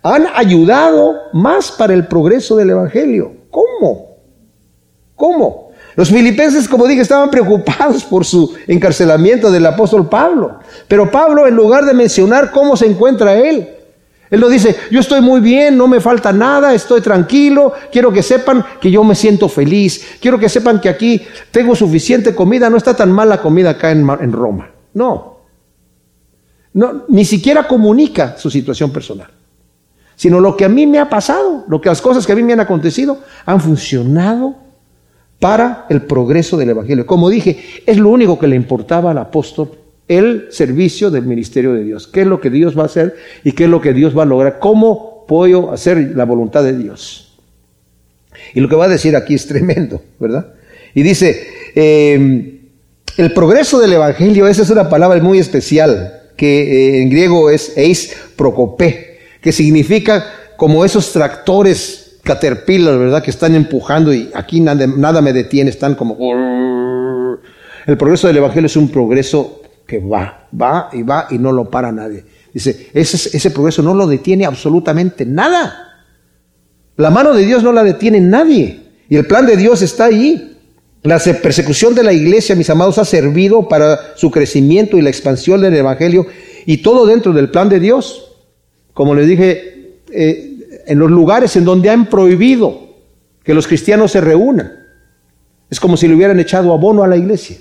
han ayudado más para el progreso del Evangelio. ¿Cómo? ¿Cómo? Los filipenses, como dije, estaban preocupados por su encarcelamiento del apóstol Pablo. Pero Pablo, en lugar de mencionar cómo se encuentra él, él lo dice, yo estoy muy bien, no me falta nada, estoy tranquilo, quiero que sepan que yo me siento feliz, quiero que sepan que aquí tengo suficiente comida, no está tan mal la comida acá en, Roma. No. no. Ni siquiera comunica su situación personal. Sino lo que a mí me ha pasado, lo que las cosas que a mí me han acontecido han funcionado para el progreso del Evangelio. Como dije, es lo único que le importaba al apóstol, el servicio del ministerio de Dios. ¿Qué es lo que Dios va a hacer y qué es lo que Dios va a lograr? ¿Cómo puedo hacer la voluntad de Dios? Y lo que va a decir aquí es tremendo, ¿verdad? Y dice, eh, el progreso del Evangelio, esa es una palabra muy especial, que eh, en griego es eis prokopé, que significa como esos tractores caterpillar, ¿verdad? Que están empujando y aquí nada, nada me detiene, están como... El progreso del Evangelio es un progreso que va, va y va y no lo para nadie. Dice, ese, ese progreso no lo detiene absolutamente nada. La mano de Dios no la detiene nadie. Y el plan de Dios está ahí. La persecución de la iglesia, mis amados, ha servido para su crecimiento y la expansión del Evangelio y todo dentro del plan de Dios. Como les dije, eh, en los lugares en donde han prohibido que los cristianos se reúnan, es como si le hubieran echado abono a la iglesia.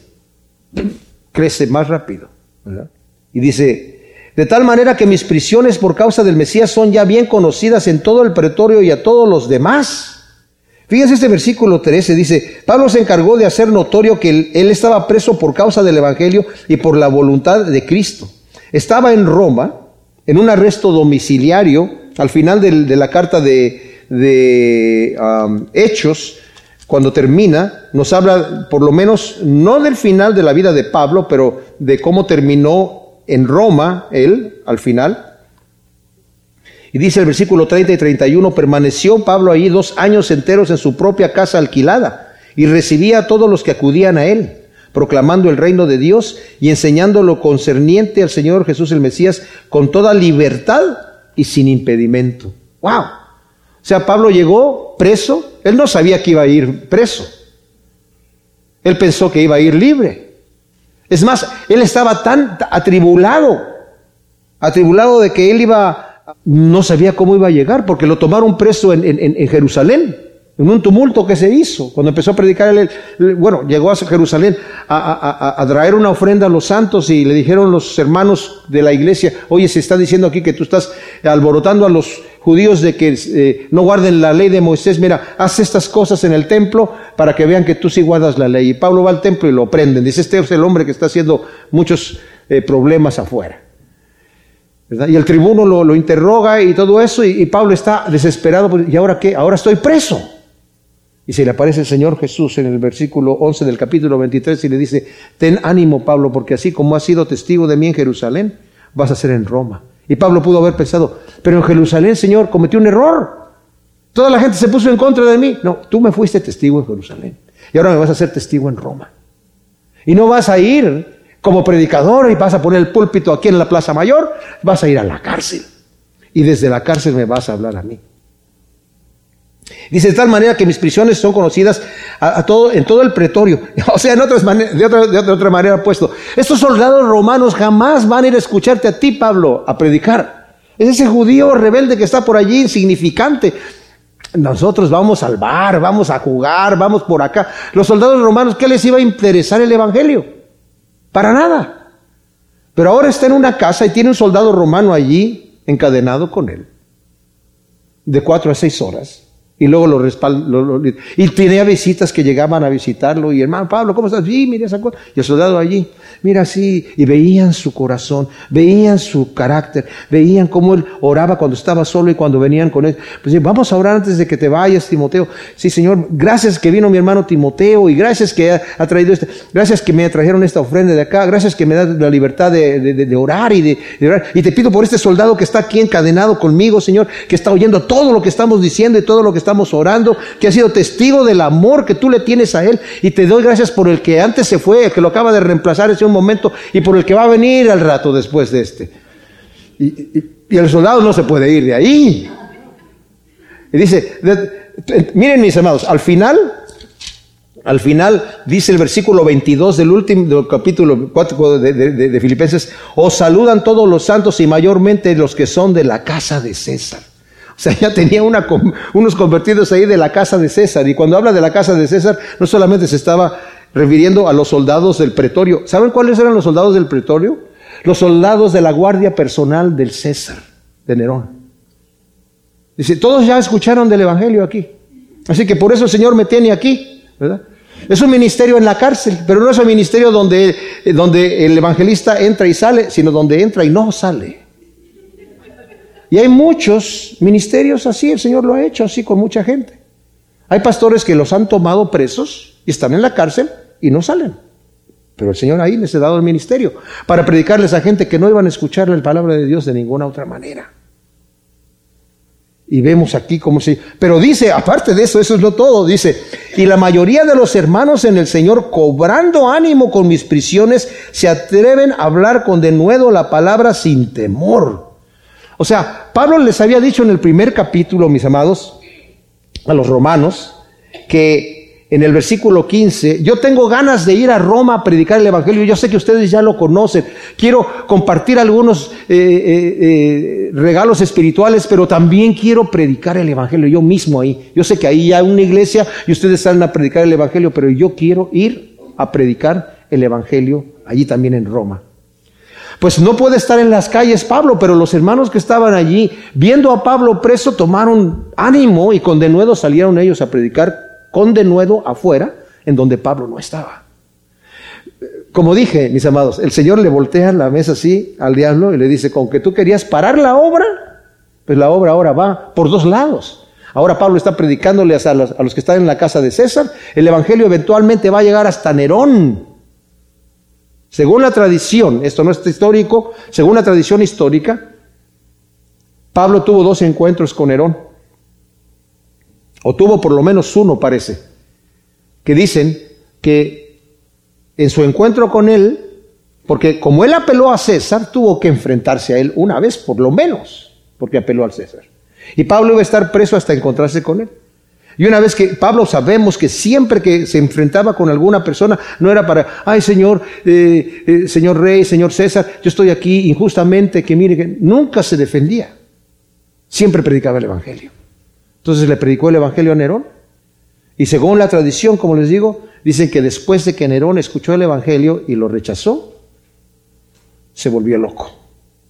Crece más rápido. Y dice, de tal manera que mis prisiones por causa del Mesías son ya bien conocidas en todo el pretorio y a todos los demás. Fíjense este versículo 13, dice, Pablo se encargó de hacer notorio que él, estaba preso por causa del Evangelio y por la voluntad de Cristo. Estaba en Roma, en un arresto domiciliario, al final de, la carta de, um, Hechos, cuando termina, nos habla por lo menos no del final de la vida de Pablo, pero de cómo terminó en Roma él al final. Y dice el versículo 30 y 31, permaneció Pablo allí dos años enteros en su propia casa alquilada y recibía a todos los que acudían a él, proclamando el reino de Dios y enseñando lo concerniente al Señor Jesús el Mesías con toda libertad y sin impedimento. ¡Wow! O sea, Pablo llegó preso, él no sabía que iba a ir preso. Él pensó que iba a ir libre. Es más, él estaba tan atribulado, atribulado de que él iba no sabía cómo iba a llegar, porque lo tomaron preso en, Jerusalén, en un tumulto que se hizo. Cuando empezó a predicar, él, bueno, llegó a Jerusalén a, traer una ofrenda a los santos y le dijeron los hermanos de la iglesia, oye, se está diciendo aquí que tú estás alborotando a los judíos de que eh, no guarden la ley de Moisés, mira, haz estas cosas en el templo para que vean que tú sí guardas la ley. Y Pablo va al templo y lo prenden. Dice, este es el hombre que está haciendo muchos eh, problemas afuera. Y el tribuno lo, interroga y todo eso, y, Pablo está desesperado, pues, ¿y ahora qué? Ahora estoy preso. Y se le aparece el Señor Jesús en el versículo 11 del capítulo 23 y le dice, ten ánimo Pablo, porque así como has sido testigo de mí en Jerusalén, vas a ser en Roma. Y Pablo pudo haber pensado, pero en Jerusalén, Señor, cometí un error. Toda la gente se puso en contra de mí. No, tú me fuiste testigo en Jerusalén. Y ahora me vas a ser testigo en Roma. Y no vas a ir como predicador y vas a poner el púlpito aquí en la Plaza Mayor, vas a ir a la cárcel. Y desde la cárcel me vas a hablar a mí. Dice de tal manera que mis prisiones son conocidas a, todo, en todo el pretorio. <laughs> O sea, en otras de, otra, de otra manera puesto. Estos soldados romanos jamás van a ir a escucharte a ti, Pablo, a predicar. Es ese judío rebelde que está por allí, insignificante. Nosotros vamos al bar, vamos a jugar, vamos por acá. Los soldados romanos, ¿qué les iba a interesar el Evangelio? Para nada. Pero ahora está en una casa y tiene un soldado romano allí encadenado con él. De cuatro a seis horas. Y luego lo respaldó. y tenía visitas que llegaban a visitarlo. Y hermano Pablo, ¿cómo estás? Sí, mira esa cosa. Y el soldado allí, mira así. Y veían su corazón, veían su carácter, veían cómo él oraba cuando estaba solo y cuando venían con él. Pues vamos a orar antes de que te vayas, Timoteo. Sí, Señor, gracias que vino mi hermano Timoteo y gracias que ha, traído este, gracias que me trajeron esta ofrenda de acá, gracias que me da la libertad de, orar y de, de orar. Y te pido por este soldado que está aquí encadenado conmigo, Señor, que está oyendo todo lo que estamos diciendo y todo lo que estamos orando, que ha sido testigo del amor que tú le tienes a Él. Y te doy gracias por el que antes se fue, el que lo acaba de reemplazar ese un momento, y por el que va a venir al rato después de este. Y, el soldado no se puede ir de ahí. Y dice, miren mis amados, al final, al final dice el versículo 22 del último capítulo 4 de, de Filipenses, os saludan todos los santos y mayormente los que son de la casa de César. O sea, ya tenía unos convertidos ahí de la casa de César. Y cuando habla de la casa de César, no solamente se estaba refiriendo a los soldados del pretorio. ¿Saben cuáles eran los soldados del pretorio? Los soldados de la guardia personal del César, de Nerón. Dice, todos ya escucharon del Evangelio aquí. Así que por eso el Señor me tiene aquí, ¿verdad? Es un ministerio en la cárcel, pero no es un ministerio donde, donde el evangelista entra y sale, sino donde entra y no sale. Y hay muchos ministerios así, el Señor lo ha hecho así con mucha gente. Hay pastores que los han tomado presos y están en la cárcel y no salen. Pero el Señor ahí les ha dado el ministerio para predicarles a gente que no iban a escuchar la palabra de Dios de ninguna otra manera. Y vemos aquí cómo se... Pero dice, aparte de eso, eso es lo todo, dice, y la mayoría de los hermanos en el Señor, cobrando ánimo con mis prisiones, se atreven a hablar con denuedo la palabra sin temor. O sea, Pablo les había dicho en el primer capítulo, mis amados, a los romanos, que en el versículo 15, yo tengo ganas de ir a Roma a predicar el Evangelio, yo sé que ustedes ya lo conocen, quiero compartir algunos eh, eh, eh, regalos espirituales, pero también quiero predicar el Evangelio yo mismo ahí. Yo sé que ahí hay una iglesia y ustedes salen a predicar el Evangelio, pero yo quiero ir a predicar el Evangelio allí también en Roma. Pues no puede estar en las calles Pablo, pero los hermanos que estaban allí, viendo a Pablo preso, tomaron ánimo y con denuedo salieron ellos a predicar con denuedo afuera, en donde Pablo no estaba. Como dije, mis amados, el Señor le voltea la mesa así al diablo y le dice, con que tú querías parar la obra, pues la obra ahora va por dos lados. Ahora Pablo está predicándole a los, a los que están en la casa de César. El Evangelio eventualmente va a llegar hasta Nerón. Según la tradición, esto no es histórico, según la tradición histórica, Pablo tuvo dos encuentros con Nerón o tuvo por lo menos uno parece, que dicen que en su encuentro con él, porque como él apeló a César, tuvo que enfrentarse a él una vez por lo menos, porque apeló al César. Y Pablo iba a estar preso hasta encontrarse con él. Y una vez que Pablo sabemos que siempre que se enfrentaba con alguna persona, no era para, ay Señor, eh, eh, Señor Rey, Señor César, yo estoy aquí injustamente, que mire, que nunca se defendía. Siempre predicaba el Evangelio. Entonces le predicó el Evangelio a Nerón. Y según la tradición, como les digo, dicen que después de que Nerón escuchó el Evangelio y lo rechazó, se volvió loco.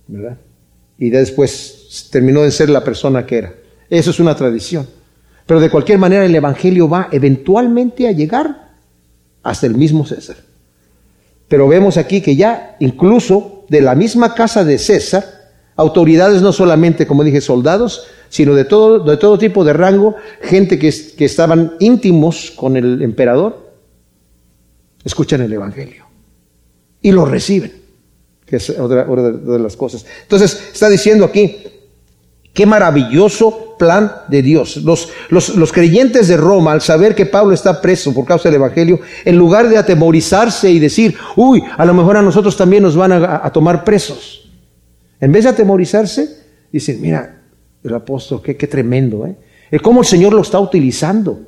¿verdad? Y después terminó de ser la persona que era. Eso es una tradición. Pero de cualquier manera el Evangelio va eventualmente a llegar hasta el mismo César. Pero vemos aquí que ya incluso de la misma casa de César, autoridades no solamente, como dije, soldados, sino de todo, de todo tipo de rango, gente que, que estaban íntimos con el emperador, escuchan el Evangelio y lo reciben, que es otra, de las cosas. Entonces, está diciendo aquí, qué maravilloso plan de Dios. Los, los, creyentes de Roma, al saber que Pablo está preso por causa del Evangelio, en lugar de atemorizarse y decir, uy, a lo mejor a nosotros también nos van a, a tomar presos, en vez de atemorizarse, dicen, mira, el apóstol, qué, qué tremendo, ¿eh? Cómo el Señor lo está utilizando.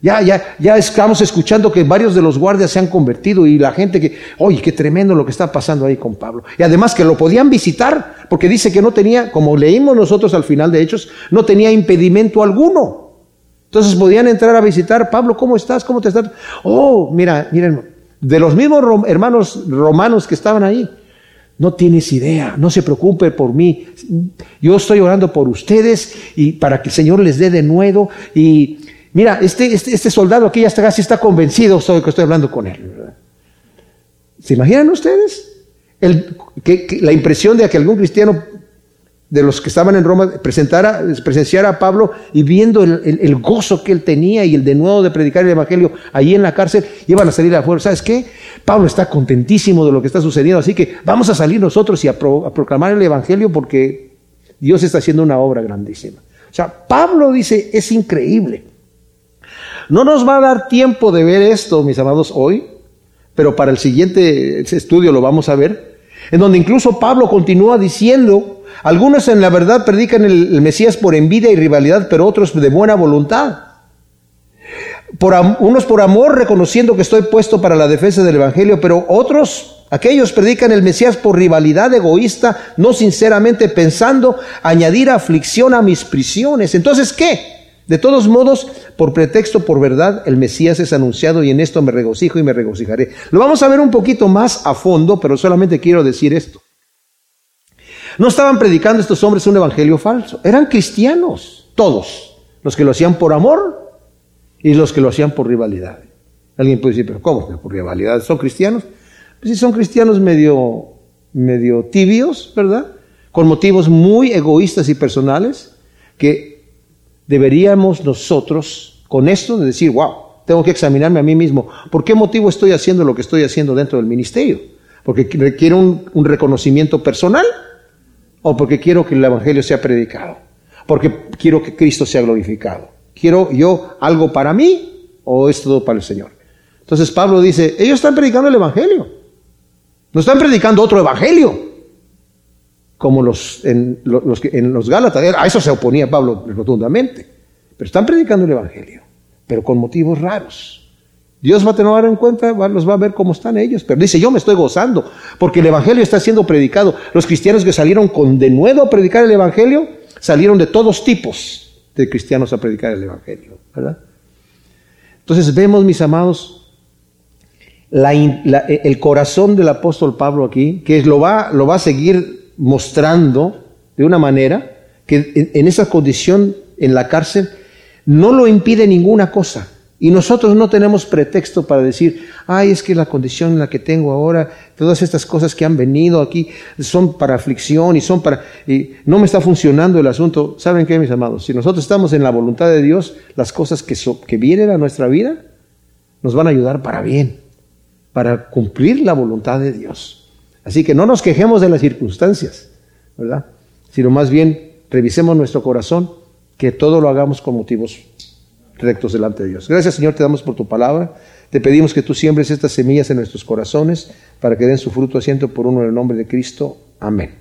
Ya, ya, ya estamos escuchando que varios de los guardias se han convertido y la gente que, oye, qué tremendo lo que está pasando ahí con Pablo. Y además que lo podían visitar, porque dice que no tenía, como leímos nosotros al final de Hechos, no tenía impedimento alguno. Entonces podían entrar a visitar, Pablo, ¿cómo estás? ¿Cómo te estás? Oh, mira, miren, de los mismos hermanos romanos que estaban ahí, no tienes idea, no se preocupe por mí. Yo estoy orando por ustedes y para que el Señor les dé de nuevo. Y mira, este, este, este soldado aquí ya está casi está convencido de que estoy hablando con él. ¿Se imaginan ustedes? El, que, la impresión de que algún cristiano de los que estaban en Roma presentara, presenciara a Pablo y viendo el, gozo que él tenía y el de nuevo de predicar el Evangelio allí en la cárcel, iban a salir afuera. ¿Sabes qué? Pablo está contentísimo de lo que está sucediendo, así que vamos a salir nosotros y a, proclamar el Evangelio porque Dios está haciendo una obra grandísima. O sea, Pablo dice, es increíble. No nos va a dar tiempo de ver esto, mis amados, hoy, pero para el siguiente estudio lo vamos a ver, en donde incluso Pablo continúa diciendo, algunos en la verdad predican el, Mesías por envidia y rivalidad, pero otros de buena voluntad. Por, unos por amor, reconociendo que estoy puesto para la defensa del Evangelio, pero otros, aquellos predican el Mesías por rivalidad egoísta, no sinceramente pensando añadir aflicción a mis prisiones. Entonces, ¿qué? De todos modos, por pretexto, por verdad, el Mesías es anunciado y en esto me regocijo y me regocijaré. Lo vamos a ver un poquito más a fondo, pero solamente quiero decir esto. No estaban predicando estos hombres un evangelio falso, eran cristianos, todos, los que lo hacían por amor y los que lo hacían por rivalidad. Alguien puede decir, pero ¿cómo? ¿Por rivalidad? ¿Son cristianos? Pues sí, son cristianos medio, medio tibios, ¿verdad? Con motivos muy egoístas y personales, que deberíamos nosotros, con esto, de decir, wow, tengo que examinarme a mí mismo. ¿Por qué motivo estoy haciendo lo que estoy haciendo dentro del ministerio? ¿Porque requiere un, un reconocimiento personal? ¿O porque quiero que el Evangelio sea predicado? ¿Porque quiero que Cristo sea glorificado? ¿Quiero yo algo para mí o es todo para el Señor? Entonces Pablo dice, ellos están predicando el Evangelio. No están predicando otro Evangelio. Como los en los, en los Gálatas. A eso se oponía Pablo rotundamente. Pero están predicando el Evangelio. Pero con motivos raros. Dios va a tener en cuenta, los va a ver cómo están ellos. Pero dice, yo me estoy gozando, porque el Evangelio está siendo predicado. Los cristianos que salieron con de nuevo a predicar el Evangelio, salieron de todos tipos de cristianos a predicar el Evangelio, ¿verdad? Entonces vemos, mis amados, el corazón del apóstol Pablo aquí, que lo va, lo va a seguir mostrando de una manera que en esa condición en la cárcel no lo impide ninguna cosa. Y nosotros no tenemos pretexto para decir, ay, es que la condición en la que tengo ahora, todas estas cosas que han venido aquí son para aflicción y son para... y no me está funcionando el asunto. ¿Saben qué, mis amados? Si nosotros estamos en la voluntad de Dios, las cosas que, que vienen a nuestra vida nos van a ayudar para bien, para cumplir la voluntad de Dios. Así que no nos quejemos de las circunstancias, ¿verdad? Sino más bien revisemos nuestro corazón, que todo lo hagamos con motivos rectos delante de Dios. Gracias Señor, te damos por tu palabra. Te pedimos que tú siembres estas semillas en nuestros corazones para que den su fruto asiento por uno en el nombre de Cristo. Amén.